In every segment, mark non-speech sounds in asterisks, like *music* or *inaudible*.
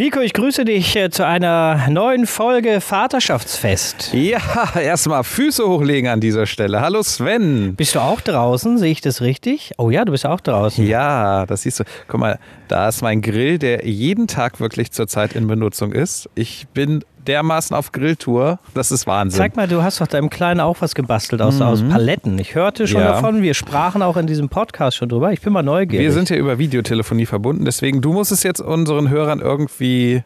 Nico, ich grüße dich äh, zu einer neuen Folge Vaterschaftsfest. Ja, *laughs* erstmal Füße hochlegen an dieser Stelle. Hallo Sven. Bist du auch draußen? Sehe ich das richtig? Oh ja, du bist auch draußen. Ja, das siehst du. Guck mal, da ist mein Grill, der jeden Tag wirklich zurzeit in Benutzung ist. Ich bin dermaßen auf Grilltour. Das ist Wahnsinn. Sag mal, du hast doch deinem Kleinen auch was gebastelt aus, mhm. aus Paletten. Ich hörte schon ja. davon, wir sprachen auch in diesem Podcast schon drüber. Ich bin mal neugierig. Wir sind ja über Videotelefonie verbunden, deswegen du musst es jetzt unseren Hörern irgendwie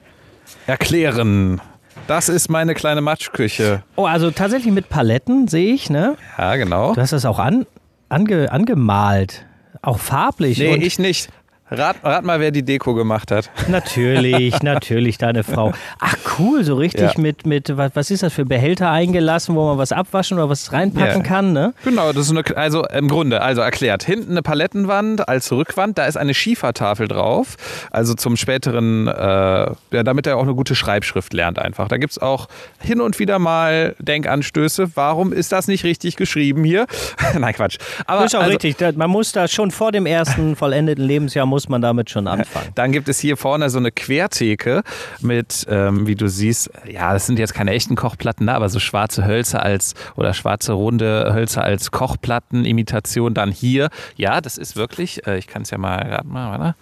erklären. Das ist meine kleine Matschküche. Oh, also tatsächlich mit Paletten sehe ich, ne? Ja, genau. Du hast das auch an, ange, angemalt. Auch farblich. Nee, ich nicht. Rat, rat, mal, wer die Deko gemacht hat. *laughs* Natürlich, natürlich, deine Frau. Ach cool, so richtig ja. mit, mit was, was ist das für Behälter eingelassen, wo man was abwaschen oder was reinpacken ja. kann, ne? Genau, das ist eine, also im Grunde, also erklärt, hinten eine Palettenwand als Rückwand, da ist eine Schiefertafel drauf, also zum späteren, äh, ja, damit er auch eine gute Schreibschrift lernt einfach. Da gibt es auch hin und wieder mal Denkanstöße, warum ist das nicht richtig geschrieben hier? *laughs* Nein, Quatsch. Aber, das ist auch also, richtig, man muss da schon vor dem ersten vollendeten Lebensjahr muss muss man damit schon anfangen. Dann gibt es hier vorne so eine Quertheke mit, ähm, wie du siehst, ja, das sind jetzt keine echten Kochplatten, ne, aber so schwarze Hölzer als oder schwarze runde Hölzer als Kochplattenimitation. Dann hier, ja, das ist wirklich, äh, ich kann es ja mal gerade mal, warte.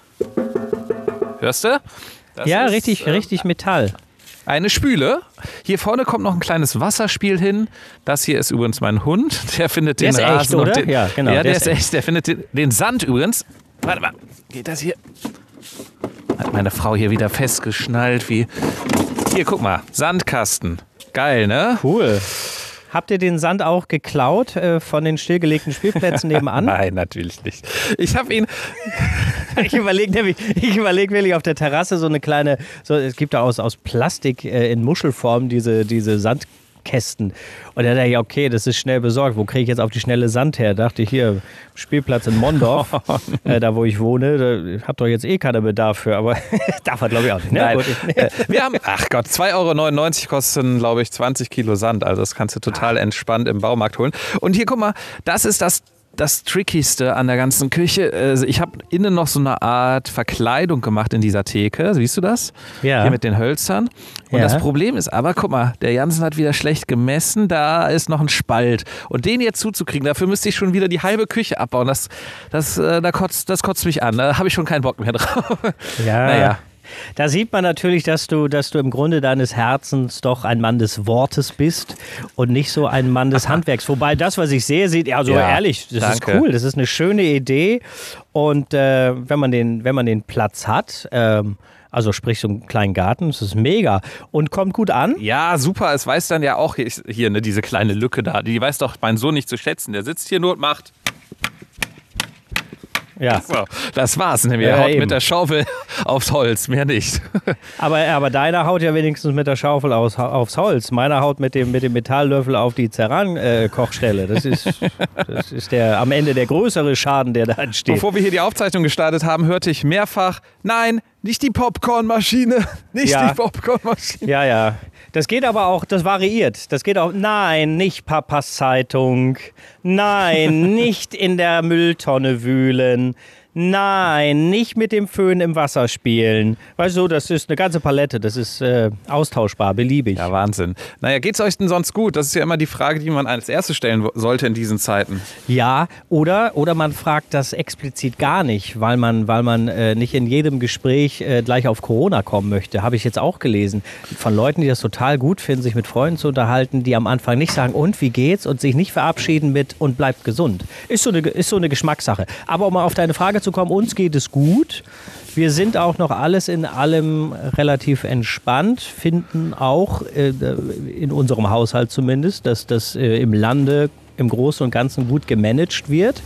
Hörst du? Das ja, ist, richtig, äh, richtig Metall eine Spüle. Hier vorne kommt noch ein kleines Wasserspiel hin. Das hier ist übrigens mein Hund. Der findet der den Rasen echt, oder? Den, ja, genau. Ja, der, der ist echt. Der findet den, den Sand übrigens. Warte mal, geht das hier? Hat meine Frau hier wieder festgeschnallt, wie. Hier, guck mal, Sandkasten. Geil, ne? Cool. Habt ihr den Sand auch geklaut äh, von den stillgelegten Spielplätzen nebenan? *laughs* Nein, natürlich nicht. Ich habe ihn. *laughs* ich überlege nämlich, ich überlege wirklich auf der Terrasse so eine kleine, so, es gibt da aus, aus Plastik äh, in Muschelform diese, diese Sand. Kästen. Und er dachte, ja, okay, das ist schnell besorgt. Wo kriege ich jetzt auf die schnelle Sand her? Dachte ich, hier, Spielplatz in Mondorf, *laughs* äh, da wo ich wohne, da habt doch jetzt eh keinen Bedarf für, aber *laughs* darf er glaube ich auch nicht. Ne? Nein. Äh, wir haben, ach Gott, 2,99 Euro kosten, glaube ich, 20 Kilo Sand. Also das kannst du total entspannt im Baumarkt holen. Und hier, guck mal, das ist das das Trickigste an der ganzen Küche. Also ich habe innen noch so eine Art Verkleidung gemacht in dieser Theke. Siehst du das? Ja. Hier mit den Hölzern. Und ja. das Problem ist aber, guck mal, der Jansen hat wieder schlecht gemessen. Da ist noch ein Spalt. Und den jetzt zuzukriegen, dafür müsste ich schon wieder die halbe Küche abbauen. Das, das, äh, da kotzt, das kotzt mich an. Da habe ich schon keinen Bock mehr drauf. Ja. *laughs* Naja. Da sieht man natürlich, dass du, dass du im Grunde deines Herzens doch ein Mann des Wortes bist und nicht so ein Mann des *laughs* Handwerks. Wobei das, was ich sehe, sieht, ja, so ja, ehrlich, das danke. ist cool, das ist eine schöne Idee. Und äh, wenn, man den, wenn man den Platz hat, ähm, also sprich so einen kleinen Garten, das ist mega und kommt gut an. Ja, super. Es weiß dann ja auch hier, hier ne, diese kleine Lücke da. Die weiß doch mein Sohn nicht zu schätzen. Der sitzt hier nur und macht. Ja. *laughs* Das war's. Nämlich er haut eben. mit der Schaufel aufs Holz, mehr nicht. *laughs* aber, aber deiner haut ja wenigstens mit der Schaufel aus, aufs Holz. Meiner haut mit dem, mit dem Metalllöffel auf die Zerran-Kochstelle. das, ist, das ist der, am Ende der größere Schaden, der da entsteht. Bevor wir hier die Aufzeichnung gestartet haben, hörte ich mehrfach, nein, nicht die Popcornmaschine, *laughs* nicht ja. die Popcornmaschine. Ja, ja. Das geht aber auch, das variiert. Das geht auch, nein, nicht Papas Zeitung. Nein, *laughs* nicht in der Mülltonne wühlen. Nein, nicht mit dem Föhn im Wasser spielen. Weißt du, das ist eine ganze Palette, das ist äh, austauschbar, beliebig. Ja, Wahnsinn. Naja, geht's euch denn sonst gut? Das ist ja immer die Frage, die man als erstes stellen sollte in diesen Zeiten. Ja, oder, oder man fragt das explizit gar nicht, weil man, weil man äh, nicht in jedem Gespräch äh, gleich auf Corona kommen möchte. Habe ich jetzt auch gelesen. Von Leuten, die das total gut finden, sich mit Freunden zu unterhalten, die am Anfang nicht sagen, und wie geht's? Und sich nicht verabschieden mit und bleibt gesund. Ist so eine, ist so eine Geschmackssache. Aber um mal auf deine Frage zu uns geht es gut. Wir sind auch noch alles in allem relativ entspannt, finden auch äh, in unserem Haushalt zumindest, dass das äh, im Lande im Großen und Ganzen gut gemanagt wird.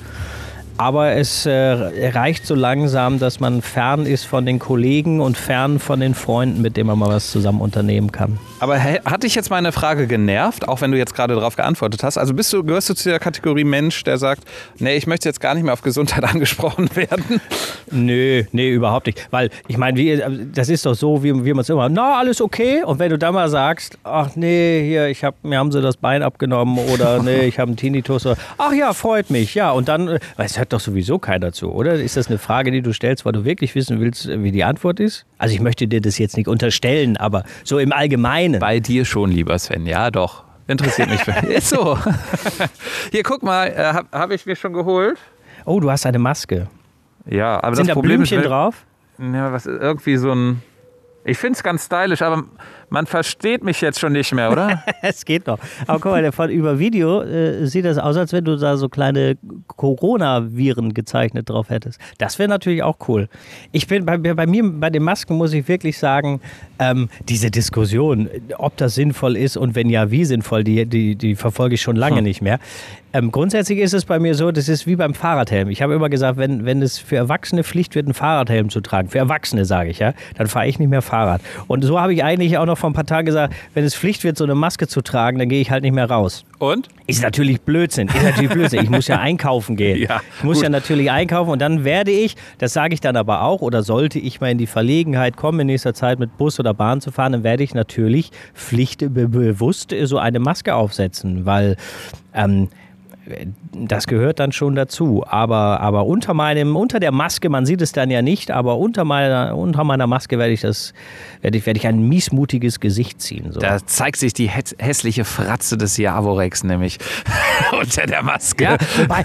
Aber es äh, reicht so langsam, dass man fern ist von den Kollegen und fern von den Freunden, mit denen man mal was zusammen unternehmen kann. Aber hä- hat dich jetzt meine Frage genervt, auch wenn du jetzt gerade darauf geantwortet hast? Also bist du, gehörst du zu der Kategorie Mensch, der sagt, nee, ich möchte jetzt gar nicht mehr auf Gesundheit *laughs* angesprochen werden? Nö, nee, überhaupt nicht. Weil ich meine, das ist doch so, wie, wie man es immer, na, alles okay. Und wenn du dann mal sagst, ach nee, hier, ich hab, mir haben sie das Bein abgenommen oder *laughs* nee, ich habe einen Tinnitus. Oder, ach ja, freut mich. Ja, und dann, weil es hört doch sowieso keiner zu, oder? Ist das eine Frage, die du stellst, weil du wirklich wissen willst, wie die Antwort ist? Also ich möchte dir das jetzt nicht unterstellen, aber so im Allgemeinen. Bei dir schon, lieber Sven, ja doch. Interessiert mich. *laughs* Ist so. Hier, guck mal, äh, habe hab ich mir schon geholt. Oh, du hast eine Maske. Ja, aber Sind das da Problem Blümchen ist, drauf? Ja, was irgendwie so ein. Ich finde es ganz stylisch, aber man versteht mich jetzt schon nicht mehr, oder? *laughs* Es geht noch. Aber guck mal, von über Video äh, sieht das aus, als wenn du da so kleine Coronaviren gezeichnet drauf hättest. Das wäre natürlich auch cool. Ich bin bei, bei mir, bei den Masken muss ich wirklich sagen, ähm, diese Diskussion, ob das sinnvoll ist und wenn ja, wie sinnvoll, die, die, die verfolge ich schon lange nicht mehr. Ähm, grundsätzlich ist es bei mir so, das ist wie beim Fahrradhelm. Ich habe immer gesagt, wenn, wenn es für Erwachsene Pflicht wird, einen Fahrradhelm zu tragen, für Erwachsene sage ich, ja, dann fahre ich nicht mehr Fahrrad. Und so habe ich eigentlich auch noch vor ein paar Tagen gesagt, wenn es Pflicht wird, so eine Maske zu tragen, dann gehe ich halt nicht mehr raus. Und? Ist natürlich Blödsinn. Ist natürlich Blödsinn. Ich muss ja einkaufen gehen. *laughs* Ja, ich muss gut. ja natürlich einkaufen und dann werde ich, das sage ich dann aber auch, oder sollte ich mal in die Verlegenheit kommen, in nächster Zeit mit Bus oder Bahn zu fahren, dann werde ich natürlich pflichtbewusst so eine Maske aufsetzen, weil ähm, das gehört dann schon dazu. Aber, aber unter meinem, unter der Maske, man sieht es dann ja nicht, aber unter meiner, unter meiner Maske werde ich das, werde ich, werde ich ein miesmutiges Gesicht ziehen. So. Da zeigt sich die häs- hässliche Fratze des Javorex nämlich *laughs* unter der Maske. Ja, wobei,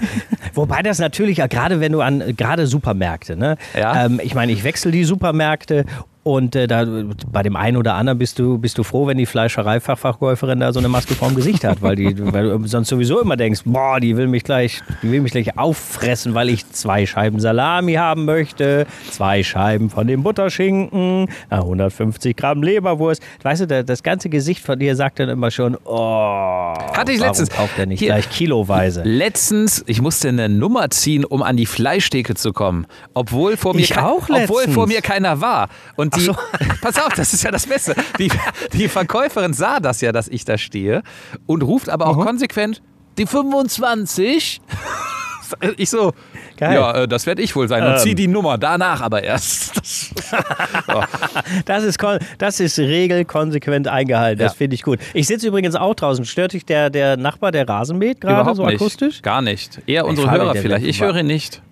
wobei das natürlich, ja, gerade wenn du an, gerade Supermärkte, ne? Ja. Ähm, ich meine, ich wechsle die Supermärkte und äh, da, bei dem einen oder anderen bist du, bist du froh, wenn die Fleischereifachverkäuferin da so eine Maske vorm Gesicht hat, weil, die, weil du sonst sowieso immer denkst, boah, die will mich gleich, die will mich gleich auffressen, weil ich zwei Scheiben Salami haben möchte, zwei Scheiben von dem Butterschinken, äh, 150 Gramm Leberwurst. Weißt du, da- das ganze Gesicht von dir sagt dann immer schon, oh, Hatte ich warum letztens. kauft er nicht Hier. gleich kiloweise? Letztens, ich musste eine Nummer ziehen, um an die Fleischtheke zu kommen. Obwohl vor mir, Ich kei- auch obwohl vor mir keiner war. Und die, so. *laughs* pass auf, das ist ja das Beste. Die, die Verkäuferin sah das ja, dass ich da stehe und ruft aber auch konsequent, die 25. *laughs* Ich so, Geil. ja, äh, das werde ich wohl sein. Und Ähm. zieh die Nummer danach aber erst. *laughs* Das, Das ist, das ist regelkonsequent eingehalten. Das Ja. finde ich gut. Ich sitze übrigens auch draußen. Stört dich der, der Nachbar, der Rasen mäht gerade so akustisch? Gar nicht. Eher unsere Hörer vielleicht. Ich höre ihn nicht.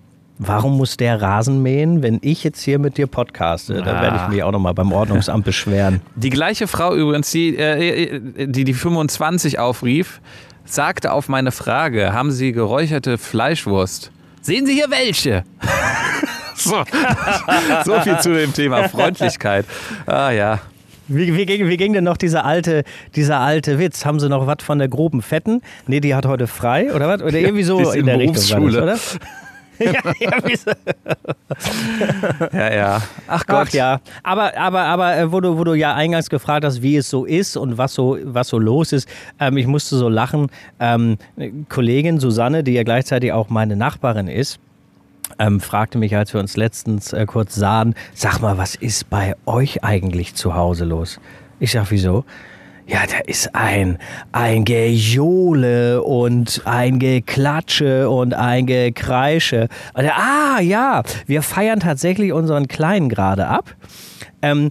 Warum muss der Rasen mähen, wenn ich jetzt hier mit dir podcaste? Da Ah. werde ich mich auch nochmal beim Ordnungsamt beschweren. *laughs* Die gleiche Frau übrigens, die äh, die, die 25 aufrief, sagte auf meine Frage, haben Sie geräucherte Fleischwurst? Sehen Sie hier welche? *laughs* so. *laughs* so viel zu dem Thema Freundlichkeit. Ah ja. Wie, wie, ging, wie ging denn noch dieser alte, dieser alte Witz? Haben sie noch was von der groben Fetten? Nee, die hat heute frei, oder was? Oder irgendwie so ist in in der Richtung war das, Berufsschule. oder? *laughs* ja, ja. Ja, ja. Ach Gott. Ach ja, aber, aber, aber äh, wo, du, wo du ja eingangs gefragt hast, wie es so ist und was so, was so los ist, ähm, ich musste so lachen. Ähm, eine Kollegin Susanne, die ja gleichzeitig auch meine Nachbarin ist, ähm, fragte mich, als wir uns letztens äh, kurz sahen, sag mal, was ist bei euch eigentlich zu Hause los? Ich sag, wieso? Ja, da ist ein, ein Gejohle und ein Geklatsche und ein Gekreische. Ah, ja, wir feiern tatsächlich unseren Kleinen gerade ab. Ähm,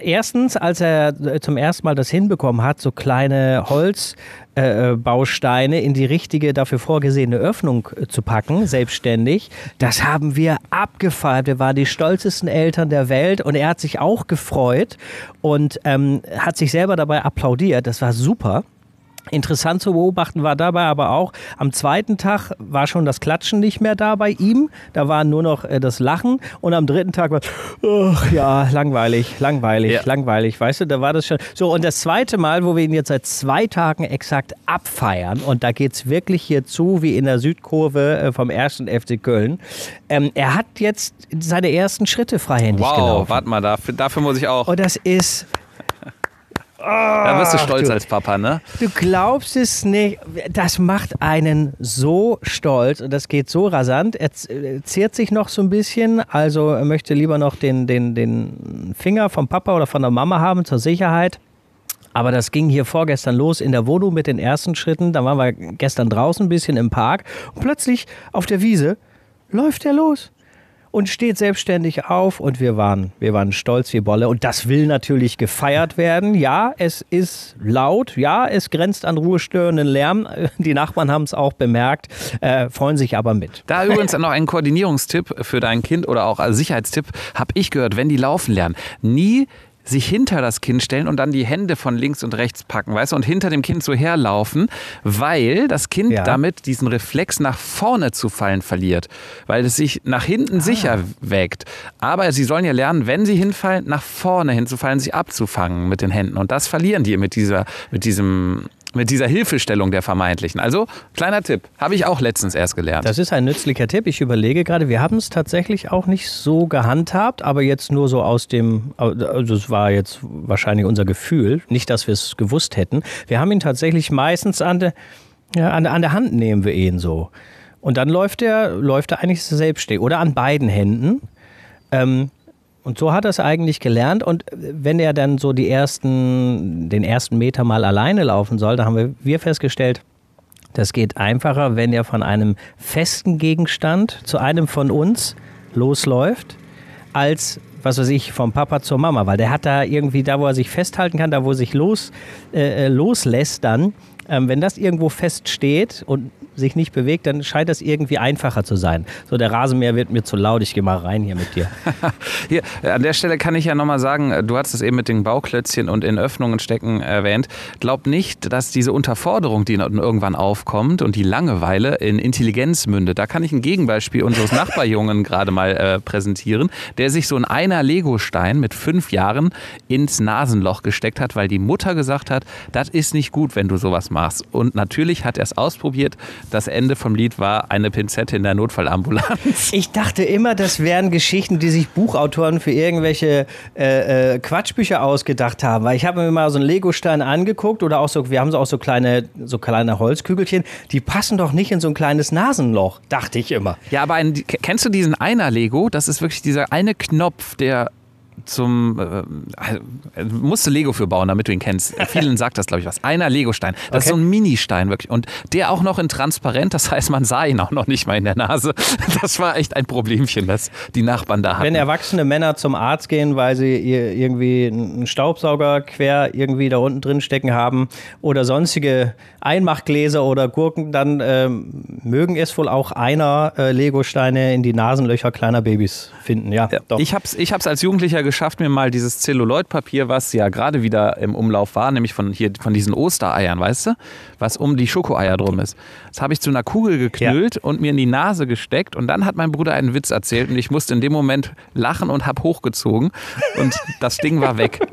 erstens, als er zum ersten Mal das hinbekommen hat, so kleine Holzbausteine in die richtige, dafür vorgesehene Öffnung äh, zu packen, selbstständig, das haben wir abgefeiert. Wir waren die stolzesten Eltern der Welt und er hat sich auch gefreut und ähm, hat sich selber dabei applaudiert. Das war super. Interessant zu beobachten war dabei aber auch, am zweiten Tag war schon das Klatschen nicht mehr da bei ihm, da war nur noch äh, das Lachen und am dritten Tag war, ach ja, langweilig, langweilig, Ja. langweilig, weißt du, da war das schon. So, und das zweite Mal, wo wir ihn jetzt seit zwei Tagen exakt abfeiern und da geht es wirklich hier zu, wie in der Südkurve äh, vom ersten FC Köln, ähm, er hat jetzt seine ersten Schritte freihändig Wow, gelaufen. warte mal, dafür, dafür muss ich auch. Und das ist. Da wirst du stolz du, als Papa, ne? Du glaubst es nicht. Das macht einen so stolz und das geht so rasant. Er zehrt sich noch so ein bisschen, also er möchte lieber noch den, den, den Finger vom Papa oder von der Mama haben zur Sicherheit. Aber das ging hier vorgestern los in der Wohnung mit den ersten Schritten. Da waren wir gestern draußen ein bisschen im Park und plötzlich auf der Wiese läuft er los und steht selbstständig auf und wir waren, wir waren stolz wie Bolle und das will natürlich gefeiert werden. Ja, es ist laut, ja, es grenzt an ruhestörenden Lärm. *laughs* Die Nachbarn haben es auch bemerkt, äh, freuen sich aber mit. Da übrigens noch ein Koordinierungstipp für dein Kind oder auch als Sicherheitstipp, habe ich gehört, wenn die laufen lernen, nie sich hinter das Kind stellen und dann die Hände von links und rechts packen, weißt du, und hinter dem Kind so herlaufen, weil das Kind ja. damit diesen Reflex nach vorne zu fallen verliert, weil es sich nach hinten ah. sicher wägt. Aber sie sollen ja lernen, wenn sie hinfallen, nach vorne hinzufallen, sich abzufangen mit den Händen. Und das verlieren die mit dieser, mit diesem mit dieser Hilfestellung der vermeintlichen. Also, kleiner Tipp, habe ich auch letztens erst gelernt. Das ist ein nützlicher Tipp. Ich überlege gerade, wir haben es tatsächlich auch nicht so gehandhabt, aber jetzt nur so aus dem, also es war jetzt wahrscheinlich unser Gefühl, nicht, dass wir es gewusst hätten. Wir haben ihn tatsächlich meistens an der, ja, an, an der Hand nehmen wir ihn so. Und dann läuft er, läuft er eigentlich selbstständig oder an beiden Händen. Ähm, und so hat er es eigentlich gelernt. Und wenn er dann so die ersten, den ersten Meter mal alleine laufen soll, da haben wir, wir festgestellt, das geht einfacher, wenn er von einem festen Gegenstand zu einem von uns losläuft, als was weiß ich, vom Papa zur Mama, weil der hat da irgendwie da, wo er sich festhalten kann, da wo er sich los, äh, äh loslässt dann, ähm, wenn das irgendwo feststeht und sich nicht bewegt, dann scheint das irgendwie einfacher zu sein. So, der Rasenmäher wird mir zu laut, ich gehe mal rein hier mit dir. *laughs* hier, an der Stelle kann ich ja nochmal sagen, du hast es eben mit den Bauklötzchen und in Öffnungen stecken erwähnt. Glaub nicht, dass diese Unterforderung, die irgendwann aufkommt und die Langeweile in Intelligenz mündet. Da kann ich ein Gegenbeispiel unseres Nachbarjungen *laughs* gerade mal äh, präsentieren, der sich so ein einer Legostein mit fünf Jahren ins Nasenloch gesteckt hat, weil die Mutter gesagt hat, das ist nicht gut, wenn du sowas machst. Und natürlich hat er es ausprobiert, das Ende vom Lied war eine Pinzette in der Notfallambulanz. Ich dachte immer, das wären Geschichten, die sich Buchautoren für irgendwelche äh, äh, Quatschbücher ausgedacht haben. Weil ich habe mir mal so einen Legostein angeguckt oder auch so, wir haben so auch so kleine, so kleine Holzkügelchen, die passen doch nicht in so ein kleines Nasenloch, dachte ich immer. Ja, aber ein, kennst du diesen einer Lego? Das ist wirklich dieser eine Knopf, der zum äh, musst du Lego für bauen, damit du ihn kennst. Vielen sagt das, glaube ich, was. Einer Legostein. Das okay. ist so ein Ministein wirklich. Und der auch noch in transparent, das heißt, man sah ihn auch noch nicht mal in der Nase. *laughs* Das war echt ein Problemchen, das die Nachbarn da hatten. Wenn erwachsene Männer zum Arzt gehen, weil sie irgendwie einen Staubsauger quer irgendwie da unten drin stecken haben oder sonstige Einmachgläser oder Gurken, dann ähm, mögen es wohl auch einer äh, Legosteine in die Nasenlöcher kleiner Babys finden. Ja, ja. Doch. Ich habe es ich als Jugendlicher geschafft, mir mal dieses Zelluloidpapier, was ja gerade wieder im Umlauf war, nämlich von hier von diesen Ostereiern, weißt du, was um die Schokoeier drum ist. Das habe ich zu einer Kugel geknüllt ja. und mir in die Nase gesteckt und dann hat mein Bruder einen Witz erzählt und ich musste in dem Moment lachen und habe hochgezogen und das Ding war weg. *laughs*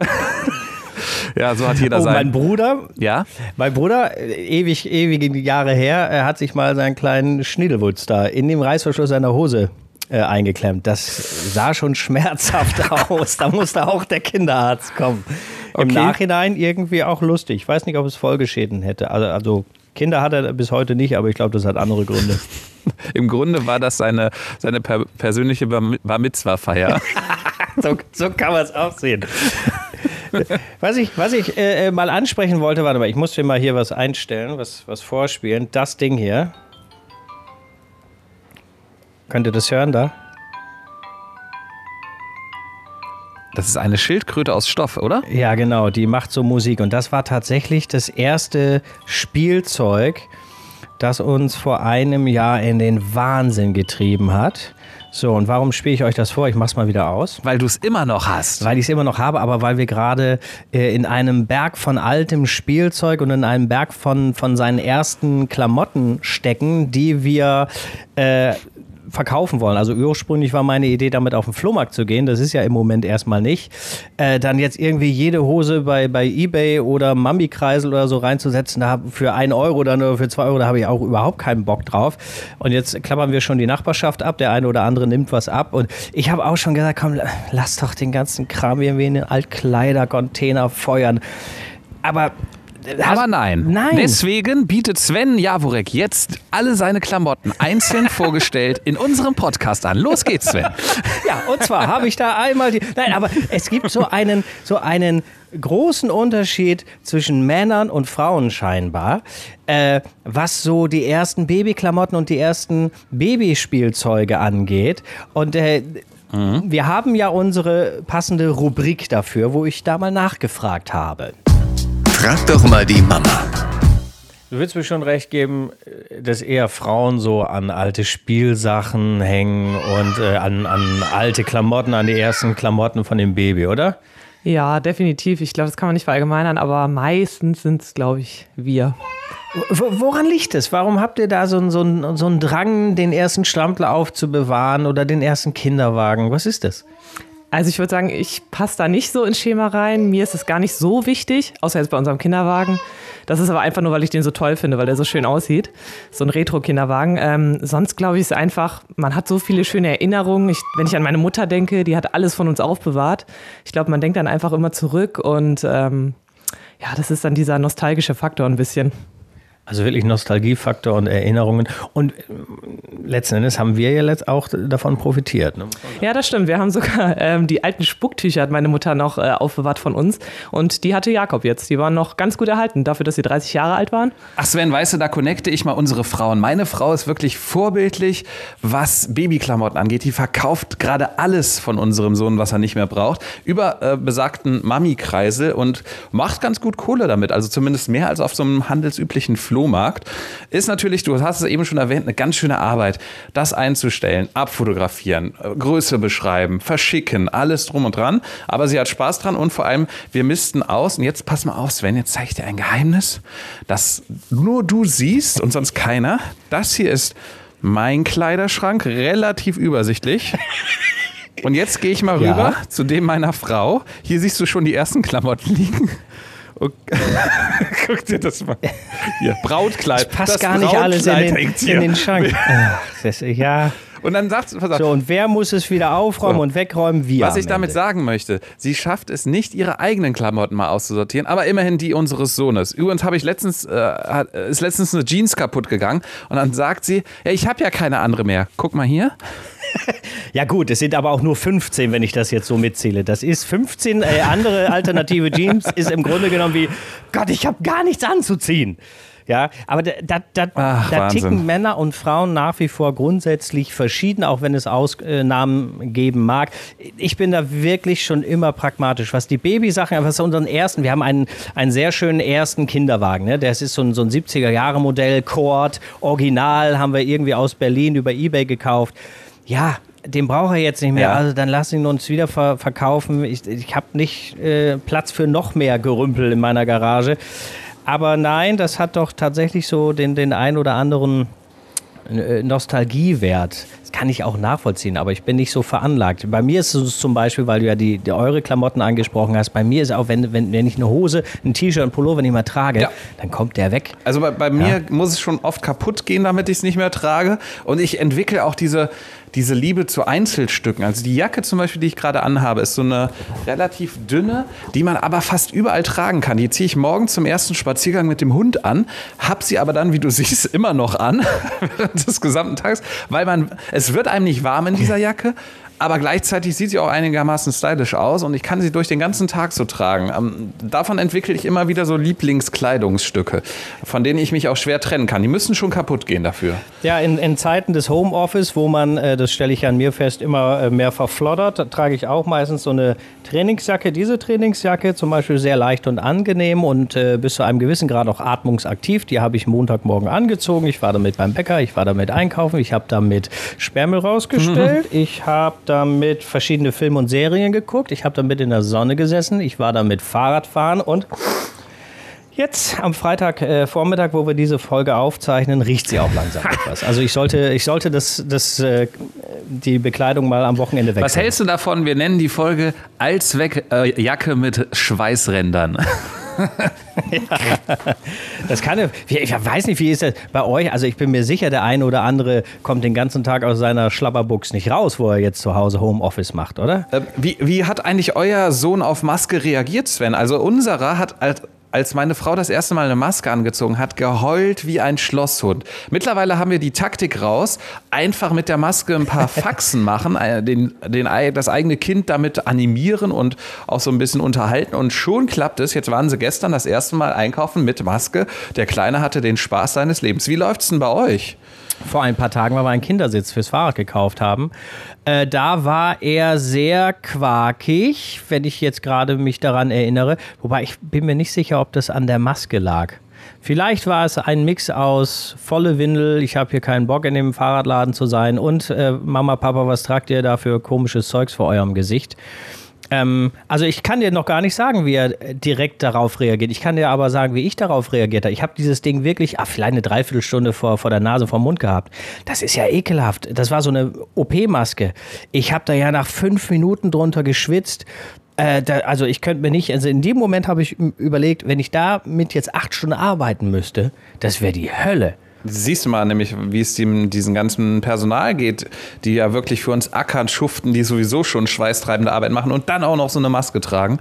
Ja, so hat jeder oh, sein. Mein Bruder, ja? mein Bruder, ewig, ewige Jahre her, er hat sich mal seinen kleinen Schniedelwutz da in dem Reißverschluss seiner Hose äh, eingeklemmt. Das sah schon schmerzhaft *laughs* aus. Da musste auch der Kinderarzt kommen. Im Nachhinein irgendwie auch lustig. Ich weiß nicht, ob es Folgeschäden hätte. Also, also Kinder hat er bis heute nicht, aber ich glaube, das hat andere Gründe. *laughs* Im Grunde war das seine, seine per persönliche Bar Mitzwa-Feier. *laughs* so, so, kann man es auch sehen. was ich, was ich äh, äh, mal ansprechen wollte, warte mal, ich muss dir mal hier was einstellen, was, was vorspielen. Das Ding hier. Könnt ihr das hören da? Das ist eine Schildkröte aus Stoff, oder? Ja, genau, die macht so Musik. Und das war tatsächlich das erste Spielzeug, das uns vor einem Jahr in den Wahnsinn getrieben hat. So, und warum spiele ich euch das vor? Ich mach's mal wieder aus. Weil du es immer noch hast. Weil ich es immer noch habe, aber weil wir gerade äh, in einem Berg von altem Spielzeug und in einem Berg von, von seinen ersten Klamotten stecken, die wir äh, verkaufen wollen. Also ursprünglich war meine Idee, damit auf den Flohmarkt zu gehen. Das ist ja im Moment erstmal nicht. Äh, dann jetzt irgendwie jede Hose bei, bei Ebay oder Mambi-Kreisel oder so reinzusetzen, da für einen Euro oder für zwei Euro, da habe ich auch überhaupt keinen Bock drauf. Und jetzt klappern wir schon die Nachbarschaft ab. Der eine oder andere nimmt was ab. Und ich habe auch schon gesagt, komm, lass doch den ganzen Kram irgendwie in den Altkleidercontainer feuern Aber aber nein. Nein. Deswegen bietet Sven Jaworek jetzt alle seine Klamotten einzeln *laughs* vorgestellt in unserem Podcast an. Los geht's, Sven. Ja, und zwar habe ich da einmal die. Nein, aber es gibt so einen, so einen großen Unterschied zwischen Männern und Frauen scheinbar, äh, was so die ersten Babyklamotten und die ersten Babyspielzeuge angeht. Und äh, mhm. wir haben ja unsere passende Rubrik dafür, wo ich da mal nachgefragt habe. Frag doch mal die Mama. Du willst mir schon recht geben, dass eher Frauen so an alte Spielsachen hängen und äh, an, an alte Klamotten, an die ersten Klamotten von dem Baby, oder? Ja, definitiv. Ich glaube, das kann man nicht verallgemeinern, aber meistens sind es, glaube ich, wir. Woran liegt es? Warum habt ihr da so, so, so einen Drang, den ersten Strampler aufzubewahren oder den ersten Kinderwagen? Was ist das? Also ich würde sagen, ich passe da nicht so ins Schema rein. Mir ist es gar nicht so wichtig, außer jetzt bei unserem Kinderwagen. Das ist aber einfach nur, weil ich den so toll finde, weil der so schön aussieht. So ein Retro-Kinderwagen. Ähm, sonst glaube ich, ist einfach, man hat so viele schöne Erinnerungen. Ich, wenn ich an meine Mutter denke, die hat alles von uns aufbewahrt. Ich glaube, man denkt dann einfach immer zurück und ähm, ja, das ist dann dieser nostalgische Faktor ein bisschen. Also wirklich Nostalgiefaktor und Erinnerungen. Und äh, letzten Endes haben wir ja letzt auch davon profitiert. Ne? Ja, das stimmt. Wir haben sogar *laughs* ähm, die alten Spucktücher hat meine Mutter noch äh, aufbewahrt von uns. Und die hatte Jakob jetzt. Die waren noch ganz gut erhalten, dafür, dass sie 30 Jahre alt waren. Ach Sven, weißt du, da connecte ich mal unsere Frauen. Meine Frau ist wirklich vorbildlich, was Babyklamotten angeht. Die verkauft gerade alles von unserem Sohn, was er nicht mehr braucht, über äh, besagten Mami-Kreisel und macht ganz gut Kohle damit. Also zumindest mehr als auf so einem handelsüblichen Flug. Flohmarkt, ist natürlich, du hast es eben schon erwähnt, eine ganz schöne Arbeit, das einzustellen, abfotografieren, äh, Größe beschreiben, verschicken, alles drum und dran. Aber sie hat Spaß dran und vor allem, wir missten aus. Und jetzt pass mal auf, Sven, jetzt zeige ich dir ein Geheimnis, das nur du siehst und sonst keiner. Das hier ist mein Kleiderschrank, relativ übersichtlich. Und jetzt gehe ich mal rüber ja. zu dem meiner Frau. Hier siehst du schon die ersten Klamotten liegen. Okay. *laughs* Guck dir das mal. Hier, Brautkleid. Das passt das gar nicht alles in den, in den Schrank. *laughs* Ach, das, ja. Und dann sagt pass so, und wer muss es wieder aufräumen so. und wegräumen? Wir. Was ich damit sagen möchte, sie schafft es nicht, ihre eigenen Klamotten mal auszusortieren, aber immerhin die unseres Sohnes. Übrigens habe ich letztens, äh, ist letztens eine Jeans kaputt gegangen und dann sagt sie, ja, ich habe ja keine andere mehr. Guck mal hier. *laughs* Ja gut, es sind aber auch nur 15, wenn ich das jetzt so mitzähle. Das ist 15 äh, andere alternative Jeans, *laughs* ist im Grunde genommen wie, Gott, ich habe gar nichts anzuziehen. Ja, aber da, da, da, Ach, da ticken Männer und Frauen nach wie vor grundsätzlich verschieden, auch wenn es Ausnahmen geben mag. Ich bin da wirklich schon immer pragmatisch. Was die Babysachen, was unseren ersten, wir haben einen, einen sehr schönen ersten Kinderwagen. Ne? Das ist so ein, so ein 70er-Jahre-Modell, Cord, Original, haben wir irgendwie aus Berlin über Ebay gekauft ja, den braucht er jetzt nicht mehr, ja. also dann lass ihn uns wieder ver verkaufen. Ich, ich habe nicht äh, Platz für noch mehr Gerümpel in meiner Garage. Aber nein, das hat doch tatsächlich so den, den ein oder anderen äh, Nostalgiewert. Das kann ich auch nachvollziehen, aber ich bin nicht so veranlagt. Bei mir ist es zum Beispiel, weil du ja die, die eure Klamotten angesprochen hast, bei mir ist auch, wenn, wenn, wenn ich eine Hose, ein T-Shirt, ein Pullover nicht mehr trage, ja. dann kommt der weg. Also bei, bei mir muss es schon oft kaputt gehen, damit ich es nicht mehr trage. Und ich entwickle auch diese, diese Liebe zu Einzelstücken. Also die Jacke zum Beispiel, die ich gerade anhabe, ist so eine relativ dünne, die man aber fast überall tragen kann. Die ziehe ich morgen zum ersten Spaziergang mit dem Hund an, habe sie aber dann, wie du *laughs* siehst, immer noch an *laughs* während des gesamten Tages, weil man es wird einem nicht warm in dieser Jacke, aber gleichzeitig sieht sie auch einigermaßen stylisch aus und ich kann sie durch den ganzen Tag so tragen. Ähm, davon entwickle ich immer wieder so Lieblingskleidungsstücke, von denen ich mich auch schwer trennen kann. Die müssen schon kaputt gehen dafür. Ja, in, in Zeiten des Homeoffice, wo man, äh, das stelle ich an mir fest, immer äh, mehr verfloddert, trage ich auch meistens so eine Trainingsjacke. Diese Trainingsjacke zum Beispiel sehr leicht und angenehm und äh, bis zu einem gewissen Grad auch atmungsaktiv. Die habe ich Montagmorgen angezogen. Ich war damit beim Bäcker, ich war damit einkaufen, ich habe damit Sperrmüll rausgestellt, mhm. ich habe damit verschiedene Filme und Serien geguckt. Ich habe damit in der Sonne gesessen. Ich war damit Fahrradfahren und Jetzt am Freitagvormittag, äh, wo wir diese Folge aufzeichnen, riecht sie auch langsam *laughs* etwas. Also ich sollte, ich sollte das, das, äh, die Bekleidung mal am Wochenende wechseln. Was hältst du davon? Wir nennen die Folge Allzweckjacke äh, mit Schweißrändern. Das kann, ich weiß nicht, wie ist das bei euch? Also ich bin mir sicher, der eine oder andere kommt den ganzen Tag aus seiner Schlabberbuchs nicht raus, wo er jetzt zu Hause Homeoffice macht, oder? Äh, wie, wie hat eigentlich euer Sohn auf Maske reagiert, Sven? Also unserer hat als meine Frau das erste Mal eine Maske angezogen hat, geheult wie ein Schlosshund. Mittlerweile haben wir die Taktik raus, einfach mit der Maske ein paar *laughs* Faxen machen, äh, den, den, das eigene Kind damit animieren und auch so ein bisschen unterhalten und schon klappt es. Jetzt waren sie gestern das erste Mal einkaufen mit Maske. Der Kleine hatte den Spaß seines Lebens. Wie läuft es denn bei euch? Vor ein paar Tagen, weil wir einen Kindersitz fürs Fahrrad gekauft haben. Äh, da war er sehr quakig, wenn ich jetzt gerade mich daran erinnere. Wobei ich bin mir nicht sicher, ob das an der Maske lag. Vielleicht war es ein Mix aus volle Windel, ich habe hier keinen Bock in dem Fahrradladen zu sein und äh, Mama, Papa, was tragt ihr da für komisches Zeugs vor eurem Gesicht? Ähm, also ich kann dir noch gar nicht sagen, wie er direkt darauf reagiert. Ich kann dir aber sagen, wie ich darauf reagiert habe. Ich habe dieses Ding wirklich, ach, vielleicht eine Dreiviertelstunde vor, vor der Nase, vom Mund gehabt. Das ist ja ekelhaft. Das war so eine OP-Maske. Ich habe da ja nach fünf Minuten drunter geschwitzt. Äh, da, also ich könnte mir nicht, also in dem Moment habe ich überlegt, wenn ich damit jetzt acht Stunden arbeiten müsste, das wäre die Hölle. Siehst du mal nämlich, wie es dem, diesem ganzen Personal geht, die ja wirklich für uns ackern, schuften, die sowieso schon schweißtreibende Arbeit machen und dann auch noch so eine Maske tragen.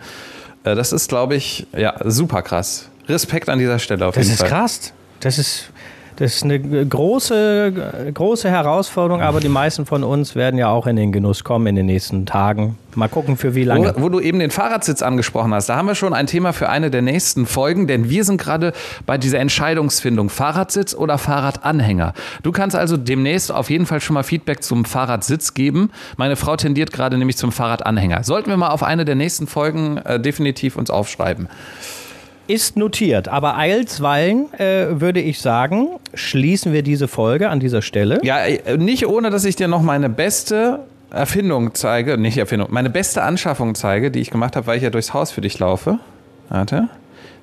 Äh, das ist, glaube ich, ja, super krass. Respekt an dieser Stelle auf das jeden Fall. Das ist krass. Das ist, das ist eine große, große Herausforderung, aber die meisten von uns werden ja auch in den Genuss kommen in den nächsten Tagen. Mal gucken, für wie lange. Wo, wo, du eben den Fahrradsitz angesprochen hast, da haben wir schon ein Thema für eine der nächsten Folgen, denn wir sind gerade bei dieser Entscheidungsfindung, Fahrradsitz oder Fahrradanhänger. Du kannst also demnächst auf jeden Fall schon mal Feedback zum Fahrradsitz geben. Meine Frau tendiert gerade nämlich zum Fahrradanhänger. Sollten wir mal auf eine der nächsten Folgen äh, definitiv uns aufschreiben. Ist notiert, aber eilsweilen äh, würde ich sagen, schließen wir diese Folge an dieser Stelle. Ja, äh, nicht ohne, dass ich dir noch meine beste Erfindung zeige, nicht Erfindung, meine beste Anschaffung zeige, die ich gemacht habe, weil ich ja durchs Haus für dich laufe. Warte.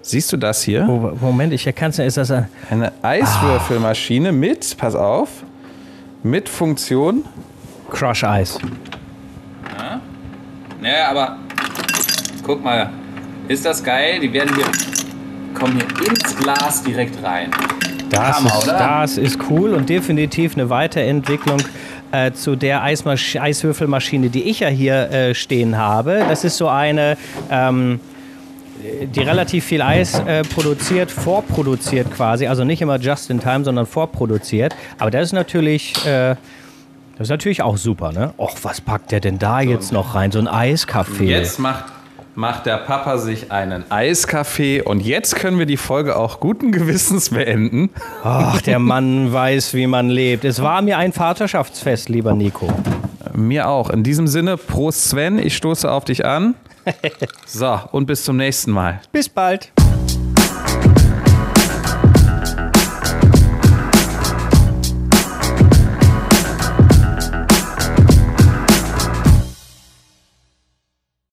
Siehst du das hier? Oh, Moment, ich erkenne es. Ist das ein eine Eiswürfelmaschine ah. mit, pass auf, mit Funktion Crush Eis. Ja. Naja, aber guck mal, ist das geil? Die werden hier kommen hier ins Glas direkt rein. Das, Hammer, ist, das ist cool und definitiv eine Weiterentwicklung äh, zu der Eismasch Eiswürfelmaschine, die ich ja hier äh, stehen habe. Das ist so eine, ähm, die relativ viel Eis äh, produziert, vorproduziert quasi. Also nicht immer just in time, sondern vorproduziert. Aber das ist natürlich. Äh, das ist natürlich auch super, ne? Och, was packt der denn da jetzt noch rein? So ein Eiskaffee. Jetzt macht macht der Papa sich einen Eiskaffee und jetzt können wir die Folge auch guten Gewissens beenden. Ach, der Mann weiß, wie man lebt. Es war mir ein Vaterschaftsfest, lieber Nico. Mir auch. In diesem Sinne, Prost Sven, ich stoße auf dich an. *laughs* So, und bis zum nächsten Mal. Bis bald.